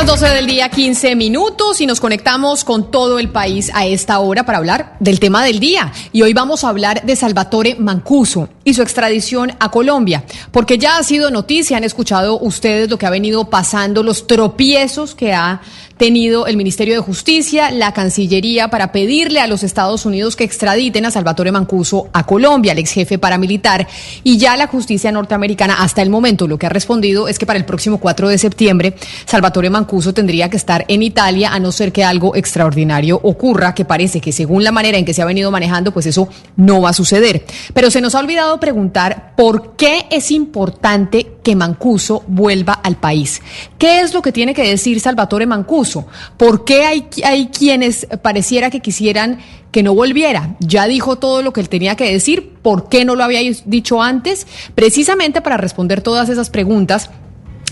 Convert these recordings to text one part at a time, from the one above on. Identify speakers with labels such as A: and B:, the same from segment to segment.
A: Las 12 del día, 15 minutos y nos conectamos con todo el país a esta hora para hablar del tema del día. Y hoy vamos a hablar de Salvatore Mancuso y su extradición a Colombia, porque ya ha sido noticia, han escuchado ustedes lo que ha venido pasando, los tropiezos que ha tenido el Ministerio de Justicia, la Cancillería, para pedirle a los Estados Unidos que extraditen a Salvatore Mancuso a Colombia, el ex jefe paramilitar. Y ya la justicia norteamericana, hasta el momento, lo que ha respondido es que para el próximo 4 de septiembre, Salvatore Mancuso tendría que estar en Italia, a no ser que algo extraordinario ocurra, que parece que según la manera en que se ha venido manejando, pues eso no va a suceder. Pero se nos ha olvidado preguntar por qué es importante que Mancuso vuelva al país. ¿Qué es lo que tiene que decir Salvatore Mancuso? ¿Por qué hay, hay quienes pareciera que quisieran que no volviera? Ya dijo todo lo que él tenía que decir. ¿Por qué no lo había dicho antes? Precisamente para responder todas esas preguntas.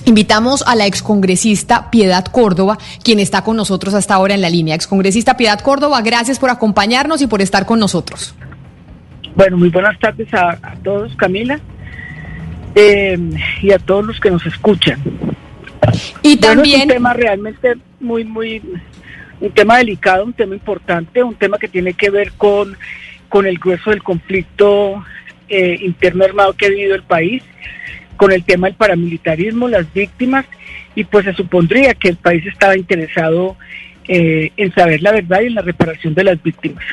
A: Invitamos a la excongresista Piedad Córdoba, quien está con nosotros hasta ahora en la línea. Excongresista Piedad Córdoba, gracias por acompañarnos y por estar con nosotros.
B: Bueno, muy buenas tardes a, a todos, Camila, eh, y a todos los que nos escuchan.
A: Y también...
B: Bueno, es un tema realmente muy, muy, un tema delicado, un tema importante, un tema que tiene que ver con, con el grueso del conflicto eh, interno armado que ha vivido el país, con el tema del paramilitarismo, las víctimas, y pues se supondría que el país estaba interesado eh, en saber la verdad y en la reparación de las víctimas.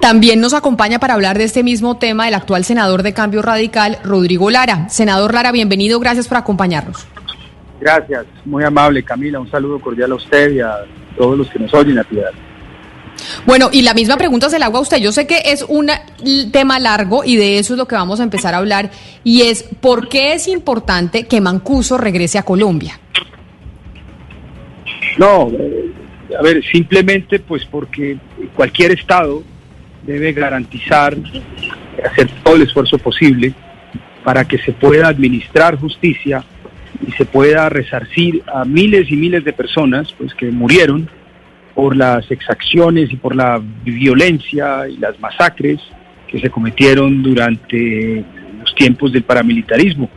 A: También nos acompaña para hablar de este mismo tema el actual senador de Cambio Radical, Rodrigo Lara. Senador Lara, bienvenido, gracias por acompañarnos.
C: Gracias, muy amable Camila, un saludo cordial a usted y a todos los que nos oyen a Piedad.
A: Bueno, y la misma pregunta se la hago a usted. Yo sé que es un tema largo y de eso es lo que vamos a empezar a hablar, y es por qué es importante que Mancuso regrese a Colombia.
C: No, eh, a ver, simplemente pues porque cualquier Estado debe garantizar, hacer todo el esfuerzo posible para que se pueda administrar justicia y se pueda resarcir a miles y miles de personas pues que murieron por las exacciones y por la violencia y las masacres que se cometieron durante los tiempos del paramilitarismo.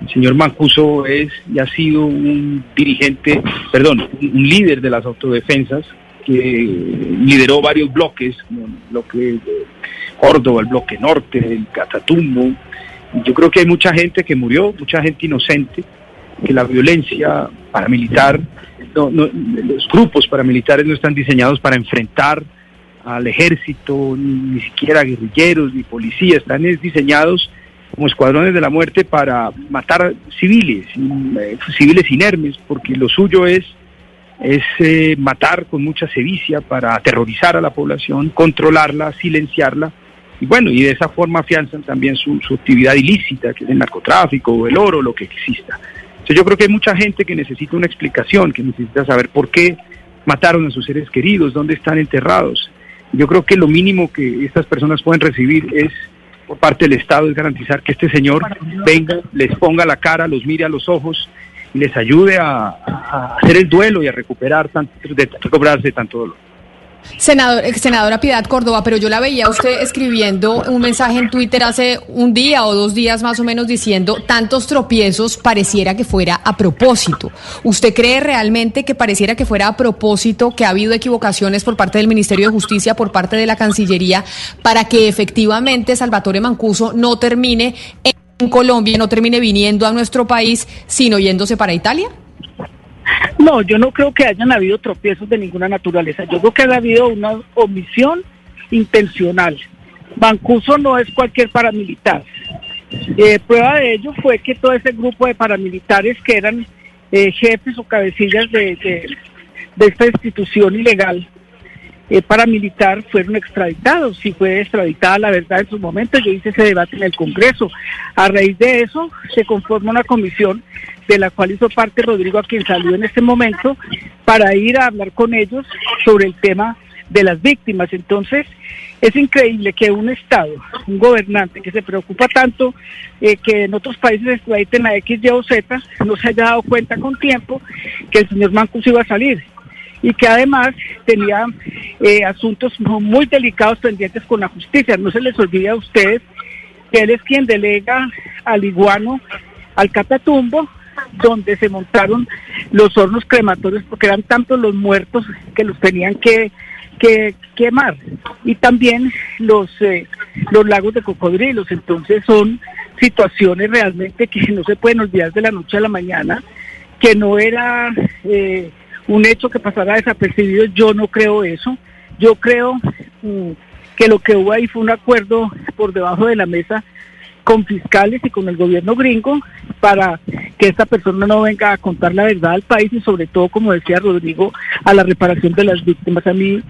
C: El señor Mancuso es y ha sido un dirigente, perdón, un líder de las autodefensas que lideró varios bloques, como el bloque Córdoba, el bloque norte, el Catatumbo. Yo creo que hay mucha gente que murió, mucha gente inocente, que la violencia paramilitar, no, los grupos paramilitares no están diseñados para enfrentar al ejército, ni, ni siquiera guerrilleros, ni policías, están diseñados como escuadrones de la muerte para matar civiles, eh, civiles inermes, porque lo suyo es, es eh, matar con mucha sevicia para aterrorizar a la población, controlarla, silenciarla, y bueno, y de esa forma afianzan también su, su actividad ilícita, que es el narcotráfico o el oro, lo que exista. Entonces yo creo que hay mucha gente que necesita una explicación, que necesita saber por qué mataron a sus seres queridos, dónde están enterrados. Yo creo que lo mínimo que estas personas pueden recibir es por parte del Estado es garantizar que este señor venga, les ponga la cara, los mire a los ojos y les ayude a, a hacer el duelo y a recuperar tanto, de, recuperarse tanto dolor.
A: Senador, senadora Piedad Córdoba, pero yo la veía usted escribiendo un mensaje en Twitter hace un día o dos días más o menos diciendo tantos tropiezos pareciera que fuera a propósito. ¿Usted cree realmente que pareciera que fuera a propósito, que ha habido equivocaciones por parte del Ministerio de Justicia, por parte de la Cancillería, para que efectivamente Salvatore Mancuso no termine en Colombia, no termine viniendo a nuestro país, sino yéndose para Italia?
B: No, yo no creo que hayan habido tropiezos de ninguna naturaleza. Yo creo que ha habido una omisión intencional. Bancuso no es cualquier paramilitar. Eh, prueba de ello fue que todo ese grupo de paramilitares que eran eh, jefes o cabecillas de, de esta institución ilegal eh, paramilitar fueron extraditados. Si fue extraditada la verdad en su momento, yo hice ese debate en el Congreso. A raíz de eso se conforma una comisión de la cual hizo parte Rodrigo, a quien salió en este momento, para ir a hablar con ellos sobre el tema de las víctimas. Entonces, es increíble que un Estado, un gobernante que se preocupa tanto eh, que en otros países extraditen a X, Y o Z, no se haya dado cuenta con tiempo que el señor Mancus iba a salir y que además tenía eh, asuntos muy delicados pendientes con la justicia. No se les olvide a ustedes que él es quien delega al iguano al Catatumbo, donde se montaron los hornos crematorios porque eran tantos los muertos que los tenían que, que quemar y también los eh, los lagos de cocodrilos entonces son situaciones realmente que no se pueden olvidar de la noche a la mañana que no era eh, un hecho que pasara desapercibido, yo no creo eso. Yo creo mm, que lo que hubo ahí fue un acuerdo por debajo de la mesa con fiscales y con el gobierno gringo para que esta persona no venga a contar la verdad al país y sobre todo, como decía Rodrigo, a la reparación de las víctimas. A mí,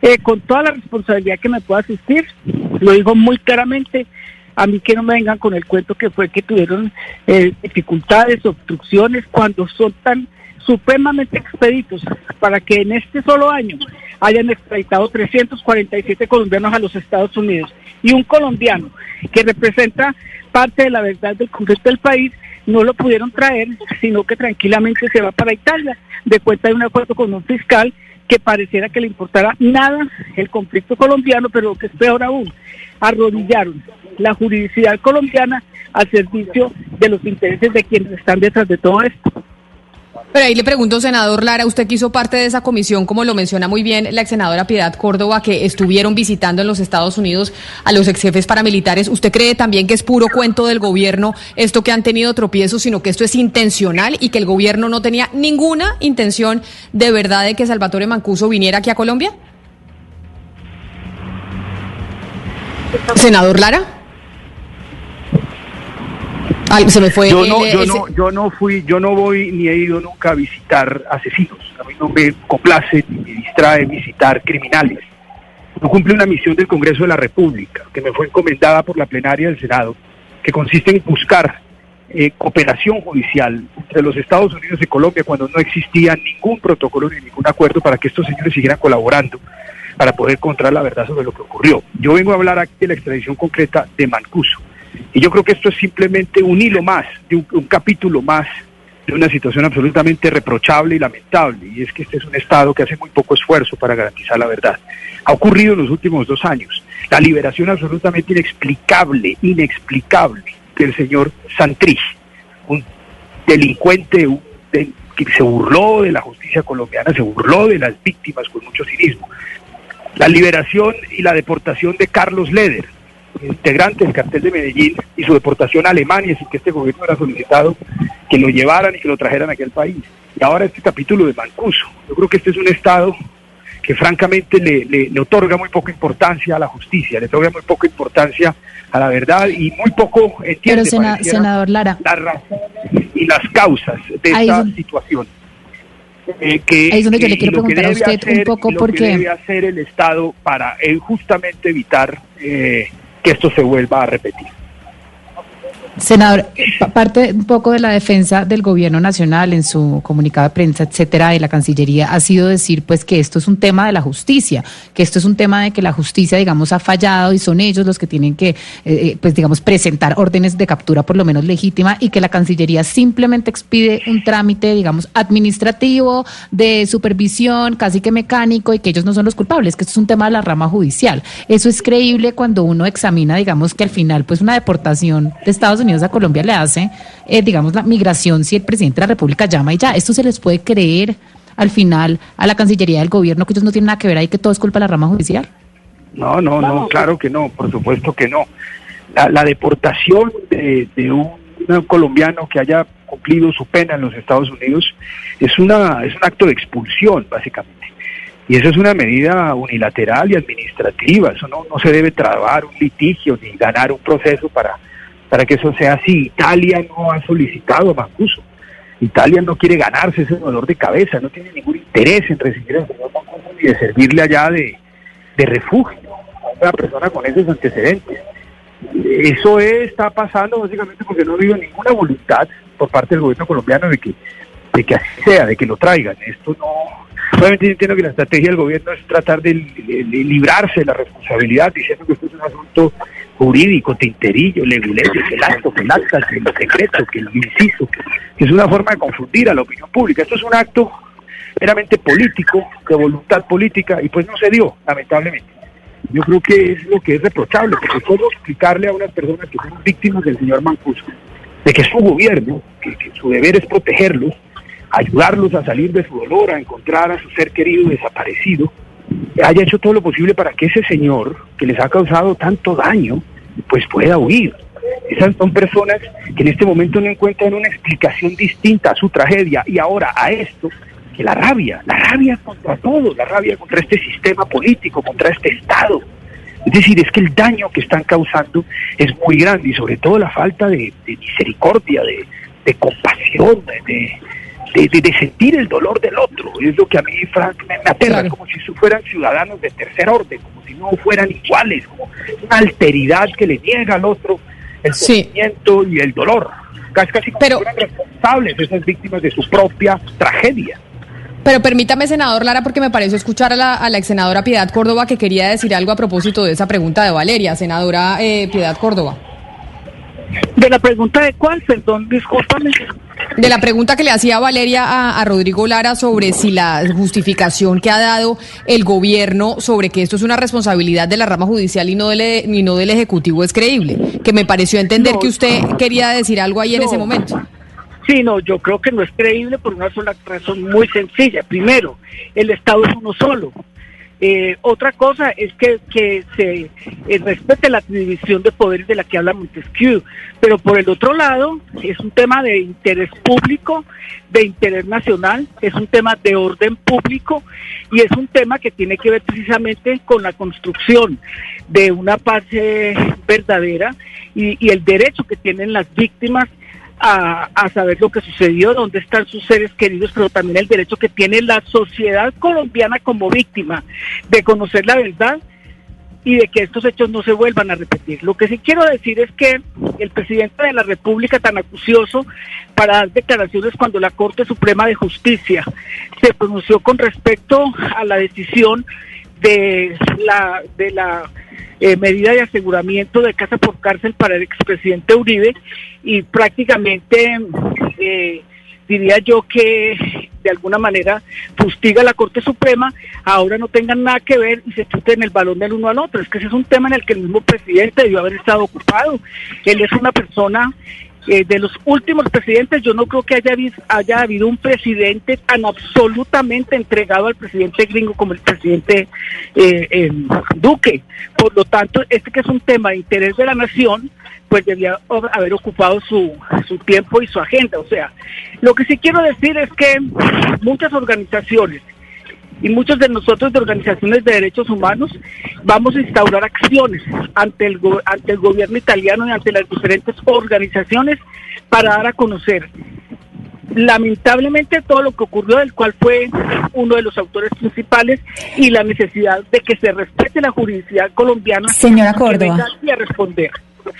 B: eh, con toda la responsabilidad que me pueda asistir, lo digo muy claramente, a mí que no me vengan con el cuento que fue que tuvieron eh, dificultades, obstrucciones, cuando son tan supremamente expeditos para que en este solo año hayan extraditado 347 colombianos a los Estados Unidos y un colombiano que representa parte de la verdad del conflicto del país no lo pudieron traer, sino que tranquilamente se va para Italia de cuenta de un acuerdo con un fiscal que pareciera que le importara nada el conflicto colombiano, pero lo que es peor aún, arrodillaron la juridicidad colombiana al servicio de los intereses de quienes están detrás de todo esto.
A: Pero ahí le pregunto, senador Lara, usted que hizo parte de esa comisión, como lo menciona muy bien la ex senadora Piedad Córdoba, que estuvieron visitando en los Estados Unidos a los ex jefes paramilitares. ¿Usted cree también que es puro cuento del gobierno esto que han tenido tropiezos, sino que esto es intencional y que el gobierno no tenía ninguna intención de verdad de que Salvatore Mancuso viniera aquí a Colombia? Senador Lara se me fue.
C: Yo no, yo no, yo no fui, yo no voy ni he ido nunca a visitar asesinos. A mí no me complace ni me distrae visitar criminales. No cumple una misión del Congreso de la República que me fue encomendada por la plenaria del Senado, que consiste en buscar eh, cooperación judicial entre los Estados Unidos y Colombia cuando no existía ningún protocolo ni ningún acuerdo para que estos señores siguieran colaborando para poder encontrar la verdad sobre lo que ocurrió. Yo vengo a hablar aquí de la extradición concreta de Mancuso. Y yo creo que esto es simplemente un hilo más, de un, capítulo más de una situación absolutamente reprochable y lamentable, y es que este es un Estado que hace muy poco esfuerzo para garantizar la verdad. Ha ocurrido en los últimos dos años. La liberación absolutamente inexplicable, inexplicable del señor Santrich, un delincuente que se burló de la justicia colombiana, se burló de las víctimas con mucho cinismo. La liberación y la deportación de Carlos Leder, integrante del cartel de Medellín y su deportación a Alemania sin que este gobierno hubiera solicitado que lo llevaran y que lo trajeran a aquel país. Y ahora este capítulo de Mancuso. Yo creo que este es un Estado que francamente le, le, otorga muy poca importancia a la justicia, le otorga muy poca importancia a la verdad y muy poco entiende
A: Pero senador Lara.
C: las razones y las causas de esta situación.
A: Eh, que, Ahí es donde yo le quiero preguntar a usted un poco porque...
C: qué debe hacer el Estado para eh, justamente evitar eh, que esto se vuelva a repetir.
A: Senador, parte un poco de la defensa del gobierno nacional en su comunicado de prensa, etcétera, de la Cancillería, ha sido decir pues que esto es un tema de la justicia, que esto es un tema de que la justicia, digamos, ha fallado y son ellos los que tienen que, eh, eh, pues digamos, presentar órdenes de captura por lo menos legítima y que la Cancillería simplemente expide un trámite, digamos, administrativo, de supervisión, casi que mecánico y que ellos no son los culpables, que esto es un tema de la rama judicial. Eso es creíble cuando uno examina, digamos, que al final, pues una deportación de Estados Unidos a Colombia le hace, eh, digamos, la migración si el presidente de la República llama y ya. Esto se les puede creer al final a la Cancillería del Gobierno que ellos no tienen nada que ver ahí, que todo es culpa de la rama judicial.
C: No, no, no, claro que no, por supuesto que no. La, deportación de, un un colombiano que haya cumplido su pena en los Estados Unidos es, una, es un acto de expulsión, básicamente. Y eso es una medida unilateral y administrativa. Eso no, no se debe trabar un litigio ni ganar un proceso para, para que eso sea así. Italia no ha solicitado a Mancuso. Italia no quiere ganarse ese dolor de cabeza, no tiene ningún interés en recibir al señor Mancuso ni de servirle allá de, de refugio a una persona con esos antecedentes. Eso está pasando básicamente porque no ha habido ninguna voluntad por parte del gobierno colombiano de que, de que así sea, de que lo traigan. Esto no. Obviamente entiendo que la estrategia del gobierno es tratar de, librarse de la responsabilidad, diciendo que esto es un asunto jurídico, tinterillo, leguleyo, que el acto, que el acta, que el secreto, que el inciso, que es una forma de confundir a la opinión pública. Esto es un acto meramente político, de voluntad política, y pues no se dio, lamentablemente. Yo creo que es lo que es reprochable, porque cómo explicarle a unas personas que son víctimas del señor Mancuso, de que su gobierno, que, su deber es protegerlos, ayudarlos a salir de su dolor, a encontrar a su ser querido desaparecido, haya hecho todo lo posible para que ese señor, que les ha causado tanto daño, pues pueda huir. Esas son personas que en este momento no encuentran una explicación distinta a su tragedia y ahora a esto que la rabia, la rabia contra todo, la rabia contra este sistema político, contra este Estado. Es decir, es que el daño que están causando es muy grande y sobre todo la falta de, misericordia, de, compasión, de, sentir el dolor del otro. Es lo que a mí, Frank, me, aterra, como si fueran ciudadanos de tercer orden, como si no fueran iguales, como una alteridad que le niega al otro el sentimiento y el dolor. Casi, casi como Pero... si fueran responsables esas víctimas de su propia tragedia.
A: Pero permítame, senador Lara, porque me pareció escuchar a la, a la ex senadora Piedad Córdoba que quería decir algo a propósito de esa pregunta de Valeria. Senadora eh, Piedad Córdoba.
B: ¿De la pregunta de cuál? Perdón, discúlpame.
A: De la pregunta que le hacía Valeria a, a, Rodrigo Lara sobre si la justificación que ha dado el gobierno sobre que esto es una responsabilidad de la rama judicial y no del, no del Ejecutivo es creíble. Que me pareció entender que usted quería decir algo ahí en ese momento.
B: Sí, no, yo creo que no es creíble por una sola razón muy sencilla. Primero, el Estado es uno solo. Eh, otra cosa es que, se eh, respete la división de poderes de la que habla Montesquieu, pero por el otro lado es un tema de interés público, de interés nacional, es un tema de orden público y es un tema que tiene que ver precisamente con la construcción de una paz eh, verdadera y el derecho que tienen las víctimas a, saber lo que sucedió, dónde están sus seres queridos, pero también el derecho que tiene la sociedad colombiana como víctima de conocer la verdad y de que estos hechos no se vuelvan a repetir. Lo que sí quiero decir es que el presidente de la República, tan acucioso para dar declaraciones cuando la Corte Suprema de Justicia se pronunció con respecto a la decisión de la de la eh, medida de aseguramiento de casa por cárcel para el expresidente Uribe y prácticamente eh, diría yo que de alguna manera fustiga la Corte Suprema, ahora no tengan nada que ver y se chuten el balón del uno al otro. Es que ese es un tema en el que el mismo presidente debió haber estado ocupado. Él es una persona eh, de los últimos presidentes, yo no creo que haya, haya habido un presidente tan absolutamente entregado al presidente gringo como el presidente eh, Duque. Por lo tanto, este que es un tema de interés de la nación, pues debía haber ocupado su, su tiempo y su agenda. O sea, lo que sí quiero decir es que muchas organizaciones y muchos de nosotros de organizaciones de derechos humanos vamos a instaurar acciones ante el, ante el gobierno italiano y ante las diferentes organizaciones para dar a conocer lamentablemente todo lo que ocurrió, del cual fue uno de los autores principales, y la necesidad de que se respete la jurisdicción colombiana.
A: Señora Córdoba.
B: Y a responder.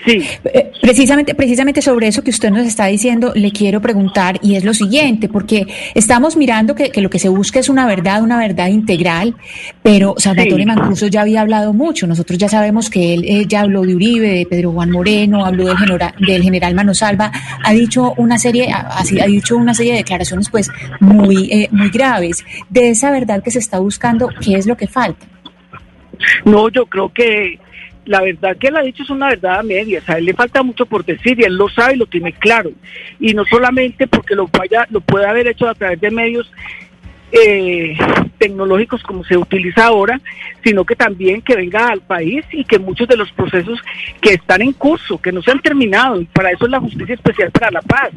D: Sí. Eh, precisamente, precisamente sobre eso que usted nos está diciendo, le quiero preguntar, y es lo siguiente, porque estamos mirando que, lo que se busca es una verdad, una verdad integral, pero Salvatore Mancuso ya había hablado mucho. Nosotros ya sabemos que él eh, ya habló de Uribe, de Pedro Juan Moreno, habló del general, del general Manosalva, ha dicho una serie, ha, ha dicho una serie de declaraciones pues muy, eh, muy graves. De esa verdad que se está buscando, ¿qué es lo que falta?
B: No, yo creo que la verdad que él ha dicho es una verdad a medias, a él le falta mucho por decir y él lo sabe y lo tiene claro. Y no solamente porque lo, vaya, lo puede haber hecho a través de medios eh, tecnológicos como se utiliza ahora, sino que también que venga al país y que muchos de los procesos que están en curso, que no se han terminado, y para eso es la Justicia Especial para la Paz,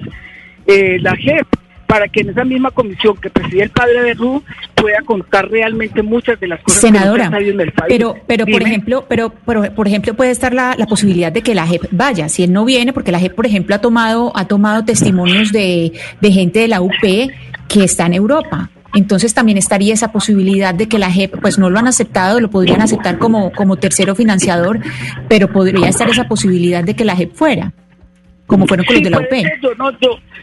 B: eh, la JEP, para que en esa misma comisión que preside el padre de Ru pueda contar realmente muchas de las cosas
D: Senadora,
B: que en el país.
D: Pero, pero por ejemplo, pero, por ejemplo puede estar la, la, posibilidad de que la JEP vaya, si él no viene, porque la JEP, por ejemplo, ha tomado, ha tomado testimonios de, de gente de la UP que está en Europa. Entonces también estaría esa posibilidad de que la JEP, pues no lo han aceptado, lo podrían aceptar como, como tercero financiador, pero podría estar esa posibilidad de que la JEP fuera como fueron con los de la UP.
B: Yo no,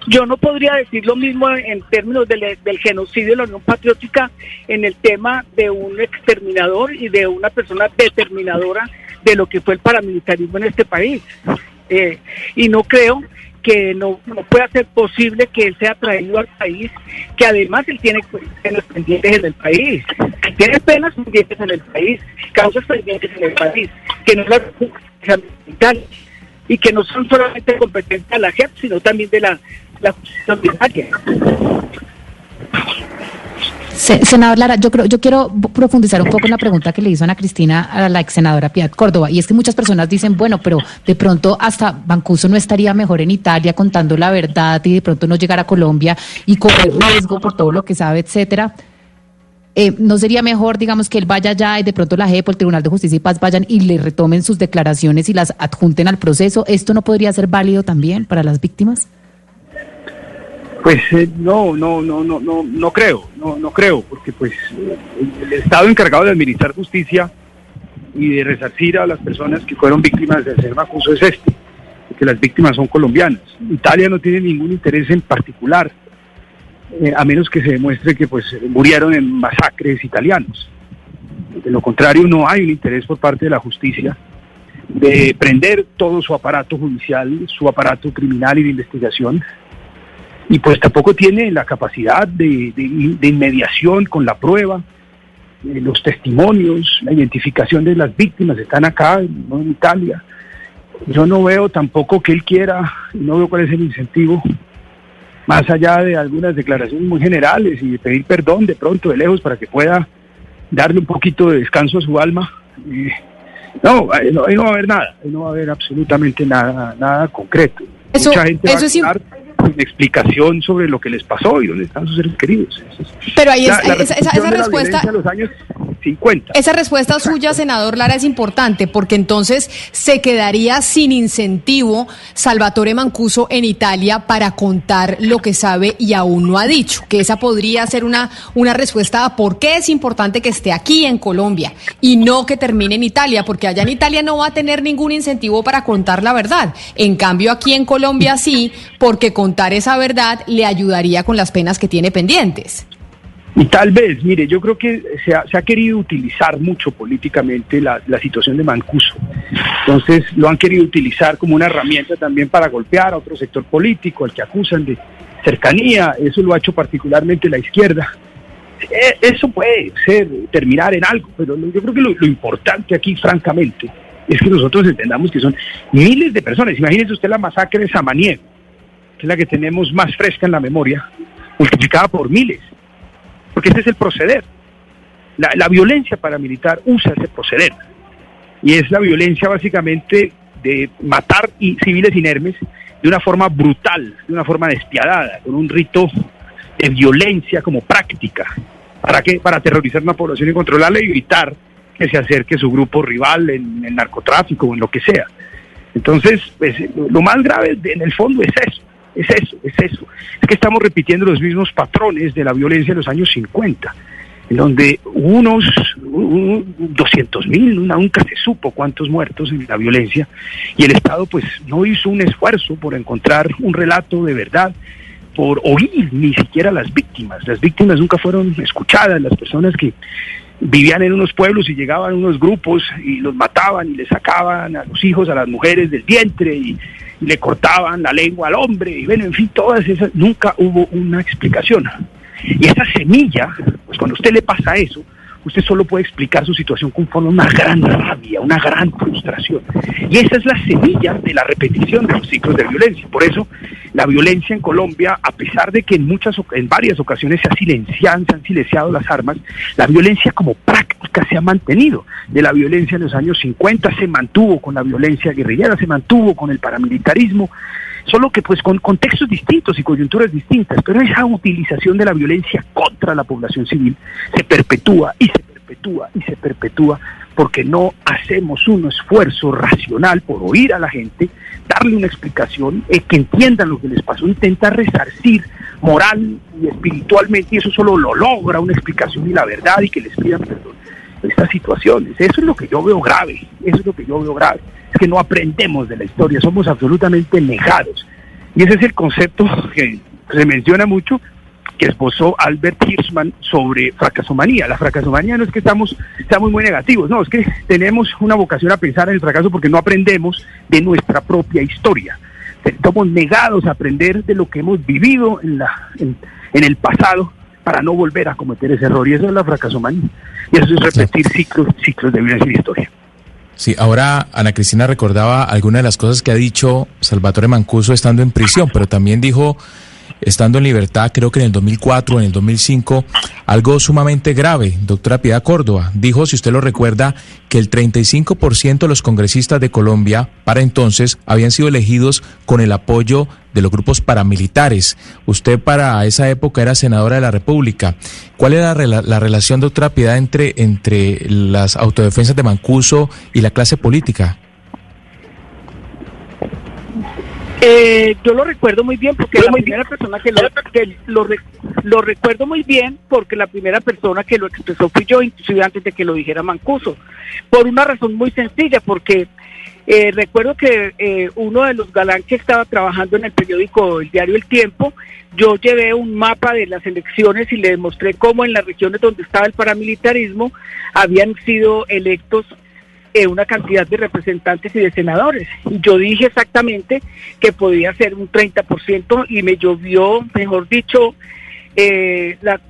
B: yo, no podría decir lo mismo en términos del, genocidio de la Unión Patriótica en el tema de un exterminador y de una persona determinadora de lo que fue el paramilitarismo en este país. Eh, y no creo que no, no, pueda ser posible que él sea traído al país, que además él tiene penas pendientes en el país, tiene penas pendientes en el país, causas pendientes en el país, que no es la y que no son solamente competencia de la JEP, sino también de la, la justicia
A: Senador Lara, yo creo, yo quiero profundizar un poco en la pregunta que le hizo Ana Cristina a la ex senadora Piedad Córdoba, y es que muchas personas dicen, bueno, pero de pronto hasta Bancuso no estaría mejor en Italia contando la verdad y de pronto no llegar a Colombia y correr riesgo por todo lo que sabe, etcétera. Eh, ¿No sería mejor, digamos, que él vaya allá y de pronto la JEP o el Tribunal de Justicia y Paz vayan y le retomen sus declaraciones y las adjunten al proceso? ¿Esto no podría ser válido también para las víctimas?
C: Pues eh, no, no, no, no, no, no creo, no, no creo, porque pues el Estado encargado de administrar justicia y de resarcir a las personas que fueron víctimas del señor Macuso es este, que las víctimas son colombianas. Italia no tiene ningún interés en particular eh, a menos que se demuestre que pues murieron en masacres italianos. De lo contrario, no hay un interés por parte de la justicia de prender todo su aparato judicial, su aparato criminal y de investigación, y pues tampoco tiene la capacidad de, inmediación con la prueba, eh, los testimonios, la identificación de las víctimas están acá, en Italia. Yo no veo tampoco que él quiera, no veo cuál es el incentivo más allá de algunas declaraciones muy generales y de pedir perdón de pronto de lejos para que pueda darle un poquito de descanso a su alma. no, ahí no, va a haber nada, ahí no va a haber absolutamente nada, nada concreto. Mucha gente va a estar una explicación sobre lo que les pasó y dónde están sus seres queridos.
A: Pero ahí es, esa, esa, respuesta.
C: los años
A: esa respuesta suya, senador Lara, es importante porque entonces se quedaría sin incentivo Salvatore Mancuso en Italia para contar lo que sabe y aún no ha dicho. Que esa podría ser una, una respuesta a por qué es importante que esté aquí en Colombia y no que termine en Italia, porque allá en Italia no va a tener ningún incentivo para contar la verdad. En cambio, aquí en Colombia sí, porque contar esa verdad le ayudaría con las penas que tiene pendientes.
C: Y tal vez, mire, yo creo que se ha, querido utilizar mucho políticamente la, situación de Mancuso. Entonces lo han querido utilizar como una herramienta también para golpear a otro sector político, al que acusan de cercanía. Eso lo ha hecho particularmente la izquierda. Eh, eso puede ser, terminar en algo, pero yo creo que lo, lo importante aquí, francamente, es que nosotros entendamos que son miles de personas. Imagínese usted la masacre de Samaniego, que es la que tenemos más fresca en la memoria, multiplicada por miles porque ese es el proceder. La, violencia paramilitar usa ese proceder. Y es la violencia básicamente de matar civiles inermes de una forma brutal, de una forma despiadada, con un rito de violencia como práctica. ¿Para qué? Para aterrorizar a una población y controlarla y evitar que se acerque su grupo rival en el narcotráfico o en lo que sea. Entonces, pues, lo más grave en el fondo es eso. Es eso, es eso. Es que estamos repitiendo los mismos patrones de la violencia de los años 50, en donde unos 200 mil, nunca se supo cuántos muertos en la violencia, y el Estado pues no hizo un esfuerzo por encontrar un relato de verdad, por oír ni siquiera las víctimas. Las víctimas nunca fueron escuchadas, las personas que vivían en unos pueblos y llegaban unos grupos y los mataban y les sacaban a los hijos, a las mujeres del vientre y le cortaban la lengua al hombre, y bueno, en fin, todas esas, nunca hubo una explicación. Y esa semilla, pues cuando a usted le pasa eso, usted solo puede explicar su situación con una gran rabia, una gran frustración. Y esa es la semilla de la repetición de los ciclos de violencia. Por eso la violencia en Colombia, a pesar de que en muchas, en varias ocasiones se, ha silenciado, se han silenciado las armas, la violencia como práctica se ha mantenido. De la violencia en los años 50 se mantuvo con la violencia guerrillera, se mantuvo con el paramilitarismo, solo que pues con contextos distintos y coyunturas distintas, pero esa utilización de la violencia contra la población civil se perpetúa y se perpetúa y se perpetúa porque no hacemos un esfuerzo racional por oír a la gente, darle una explicación, eh, que entiendan lo que les pasó, intenta resarcir moral y espiritualmente y eso solo lo logra una explicación y la verdad y que les pidan perdón estas situaciones. Eso es lo que yo veo grave, eso es lo que yo veo grave es que no aprendemos de la historia, somos absolutamente negados. Y ese es el concepto que se menciona mucho que esbozó Albert Hirschman sobre fracasomanía. La fracasomanía no es que estamos, estamos muy negativos, no, es que tenemos una vocación a pensar en el fracaso porque no aprendemos de nuestra propia historia. Estamos negados a aprender de lo que hemos vivido en, la, en, en el pasado para no volver a cometer ese error. Y eso es la fracasomanía. Y eso es repetir ciclos, ciclos de violencia y historia.
E: Sí, ahora Ana Cristina recordaba algunas de las cosas que ha dicho Salvatore Mancuso estando en prisión, pero también dijo estando en libertad, creo que en el 2004 o en el 2005, algo sumamente grave. Doctora Piedad Córdoba dijo, si usted lo recuerda, que el 35% de los congresistas de Colombia para entonces habían sido elegidos con el apoyo de los grupos paramilitares. Usted para esa época era senadora de la República. ¿Cuál era la, relación, doctora Piedad, entre, entre las autodefensas de Mancuso y la clase política?
B: Eh, yo lo recuerdo muy bien porque la primera persona que, lo, lo, recuerdo muy bien porque la primera persona que lo expresó fui yo, inclusive antes de que lo dijera Mancuso, por una razón muy sencilla, porque eh, recuerdo que eh, uno de los galán que estaba trabajando en el periódico El Diario El Tiempo, yo llevé un mapa de las elecciones y le demostré cómo en las regiones donde estaba el paramilitarismo habían sido electos eh, una cantidad de representantes y de senadores. Y yo dije exactamente que podía ser un 30% y me llovió, mejor dicho, eh, la,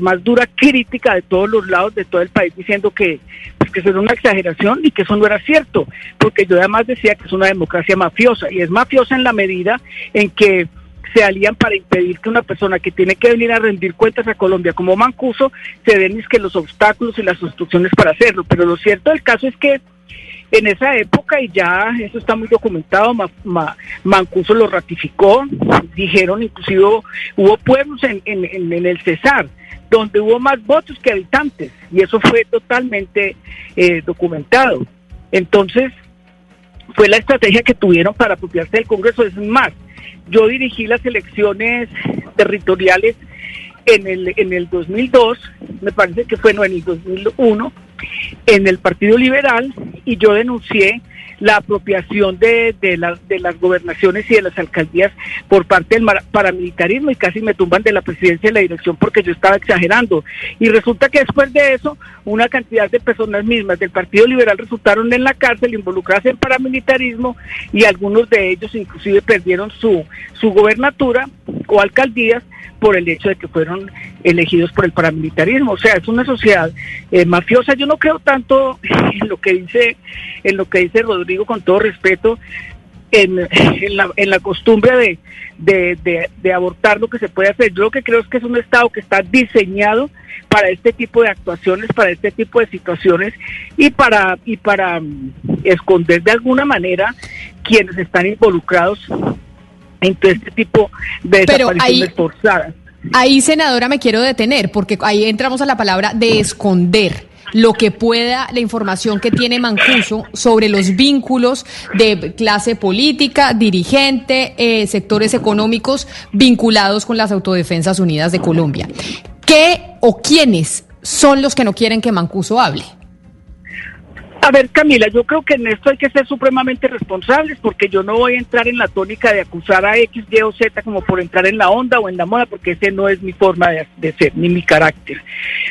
B: más dura crítica de todos los lados de todo el país diciendo que, pues, que eso era una exageración y que eso no era cierto, porque yo además decía que es una democracia mafiosa y es mafiosa en la medida en que se alían para impedir que una persona que tiene que venir a rendir cuentas a Colombia como Mancuso se den que los obstáculos y las instrucciones para hacerlo. Pero lo cierto del caso es que en esa época, y ya eso está muy documentado, Mancuso lo ratificó, dijeron inclusive hubo pueblos en, el Cesar donde hubo más votos que habitantes, y eso fue totalmente eh, documentado. Entonces, fue la estrategia que tuvieron para apropiarse del Congreso. Es más, yo dirigí las elecciones territoriales en el, en el 2002, me parece que fue no, en el 2001, en el Partido Liberal y yo denuncié la apropiación de, de, de las gobernaciones y de las alcaldías por parte del paramilitarismo y casi me tumban de la presidencia y la dirección porque yo estaba exagerando. Y resulta que después de eso, una cantidad de personas mismas del Partido Liberal resultaron en la cárcel involucradas en paramilitarismo y algunos de ellos inclusive perdieron su, su gobernatura o alcaldías por el hecho de que fueron elegidos por el paramilitarismo. O sea, es una sociedad eh, mafiosa. Yo no creo tanto en lo que dice, en lo que dice Rodrigo, con todo respeto, en, la, en la, costumbre de, de, abortar lo que se puede hacer. Yo lo que creo es que es un Estado que está diseñado para este tipo de actuaciones, para este tipo de situaciones y para, y para mm, esconder de alguna manera quienes están involucrados en todo este tipo de desapariciones forzadas.
A: Ahí, senadora, me quiero detener, porque ahí entramos a la palabra de esconder lo que pueda, la información que tiene Mancuso sobre los vínculos de clase política, dirigente, eh, sectores económicos vinculados con las Autodefensas Unidas de Colombia. ¿Qué o quiénes son los que no quieren que Mancuso hable?
B: A ver, Camila, yo creo que en esto hay que ser supremamente responsables porque yo no voy a entrar en la tónica de acusar a X, Y o Z como por entrar en la onda o en la moda porque ese no es mi forma de, ser ni mi carácter.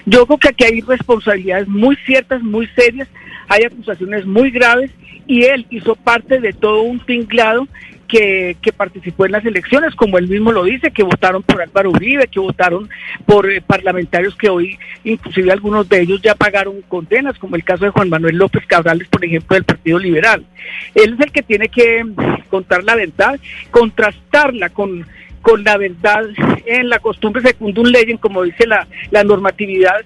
B: Yo creo que aquí hay responsabilidades muy ciertas, muy serias, hay acusaciones muy graves y él hizo parte de todo un tinglado que, que, participó en las elecciones, como él mismo lo dice, que votaron por Álvaro Uribe, que votaron por eh, parlamentarios que hoy, inclusive algunos de ellos ya pagaron condenas, como el caso de Juan Manuel López Cabrales, por ejemplo, del Partido Liberal. Él es el que tiene que contar la verdad, contrastarla con con la verdad en la costumbre secundum legem, como dice la, la normatividad,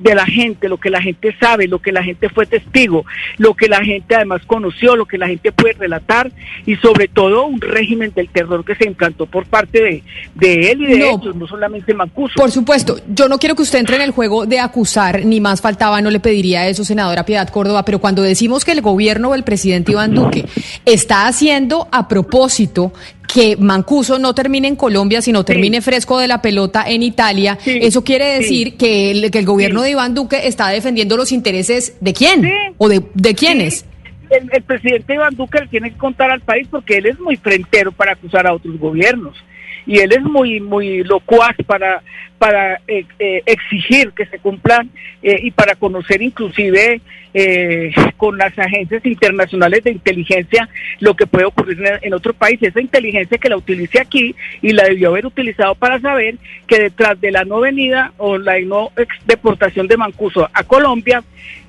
B: de la gente, lo que la gente sabe, lo que la gente fue testigo, lo que la gente además conoció, lo que la gente puede relatar y sobre todo un régimen del terror que se implantó por parte de, de él y de ellos, no solamente Mancuso.
A: Por supuesto, yo no quiero que usted entre en el juego de acusar, ni más faltaba, no le pediría eso, senadora Piedad Córdoba, pero cuando decimos que el gobierno del presidente Iván Duque está haciendo a propósito que Mancuso no termine en Colombia, sino termine fresco de la pelota en Italia, eso quiere decir que, el, que el gobierno de Iván Duque está defendiendo los intereses de quién o de, de quiénes.
B: El, el, presidente Iván Duque le tiene que contar al país porque él es muy frentero para acusar a otros gobiernos y él es muy muy locuaz para para eh, eh, exigir que se cumplan eh, y para conocer inclusive con las agencias internacionales de inteligencia lo que puede ocurrir en, otro país. Esa inteligencia que la utilice aquí y la debió haber utilizado para saber que detrás de la no venida o la no deportación de Mancuso a Colombia,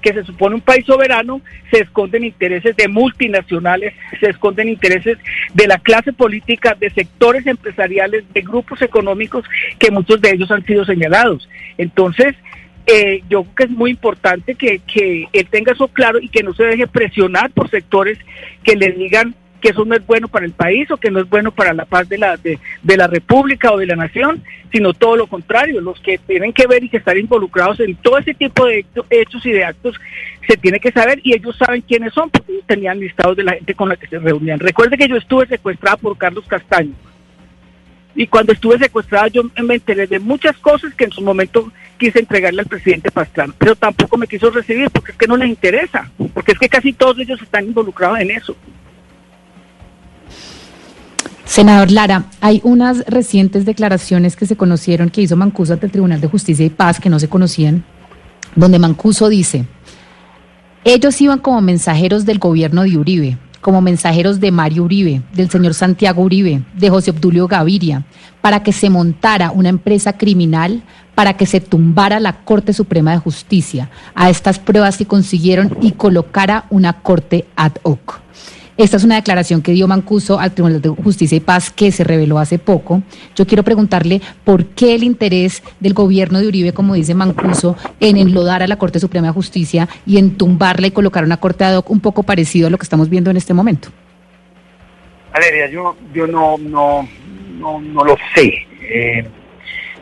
B: que se supone un país soberano, se esconden intereses de multinacionales, se esconden intereses de la clase política, de sectores empresariales, de grupos económicos que muchos de ellos han sido señalados. Entonces, eh, yo creo que es muy importante que, que él tenga eso claro y que no se deje presionar por sectores que le digan que eso no es bueno para el país o que no es bueno para la paz de la, de, la República o de la nación, sino todo lo contrario, los que tienen que ver y que están involucrados en todo ese tipo de hechos y de actos se tiene que saber y ellos saben quiénes son porque tenían listados de la gente con la que se reunían. Recuerde que yo estuve secuestrada por Carlos Castaño y cuando estuve secuestrada yo me enteré de muchas cosas que en su momento quise entregarle al presidente Pastrana, pero tampoco me quiso recibir porque es que no le interesa, porque es que casi todos ellos están involucrados en eso.
D: Senador Lara, hay unas recientes declaraciones que se conocieron que hizo Mancuso ante el Tribunal de Justicia y Paz que no se conocían, donde Mancuso dice, ellos iban como mensajeros del gobierno de Uribe, como mensajeros de Mario Uribe, del señor Santiago Uribe, de José Obdulio Gaviria, para que se montara una empresa criminal, para que se tumbara la Corte Suprema de Justicia. A estas pruebas se consiguieron y colocara una Corte ad hoc. Esta es una declaración que dio Mancuso al Tribunal de Justicia y Paz que se reveló hace poco. Yo quiero preguntarle por qué el interés del gobierno de Uribe, como dice Mancuso, en enlodar a la Corte Suprema de Justicia y en tumbarla y colocar una Corte ad hoc un poco parecido a lo que estamos viendo en este momento.
C: Valeria, yo, yo no, no, no, lo sé. Eh,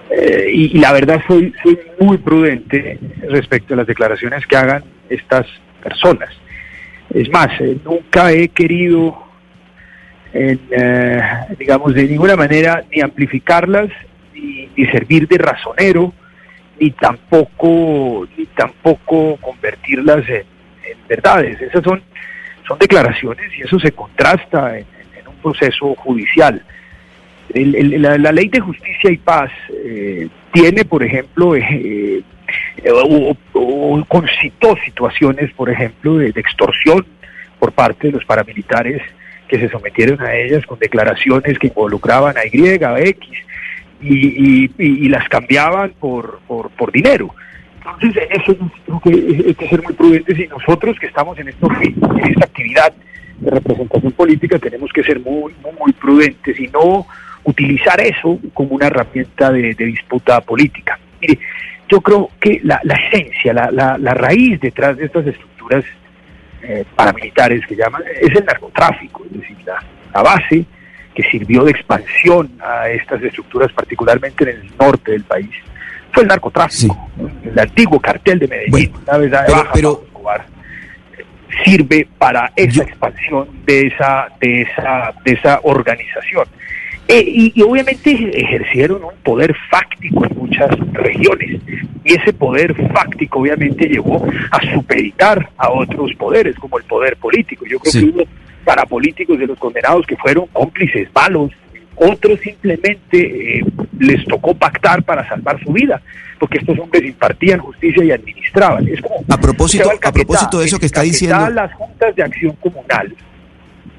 C: eh, y, la verdad soy, soy muy prudente respecto a las declaraciones que hagan estas personas. Es más, eh, nunca he querido, eh, digamos, de ninguna manera ni amplificarlas, ni, servir de razonero, ni tampoco, ni tampoco convertirlas en, verdades. Esas son, son declaraciones y eso se contrasta en, un proceso judicial. la, ley de justicia y paz eh, tiene, por ejemplo, o, concitó situaciones, por ejemplo, de, extorsión por parte de los paramilitares que se sometieron a ellas con declaraciones que involucraban a Y, a X, y, las cambiaban por, por, dinero. Entonces, eso creo que hay que ser muy prudentes y nosotros que estamos en, esto, en esta actividad de representación política tenemos que ser muy, muy, prudentes y no utilizar eso como una herramienta de, de disputa política. Mire, yo creo que la, esencia, la, la, raíz detrás de estas estructuras eh, paramilitares que llaman, es el narcotráfico, es decir, la, base que sirvió de expansión a estas estructuras, particularmente en el norte del país, fue el narcotráfico, el antiguo cartel de Medellín, una vez pero, sirve para esa expansión de esa, de esa, de esa organización. Eh, y, obviamente ejercieron un poder fáctico en muchas regiones. Y ese poder fáctico obviamente llevó a supeditar a otros poderes, como el poder político. Yo creo que hubo parapolíticos de los condenados que fueron cómplices malos. Otros simplemente eh, les tocó pactar para salvar su vida, porque estos hombres impartían justicia y administraban. Es como
F: a propósito, a propósito de eso que está diciendo.
C: Las juntas de acción comunal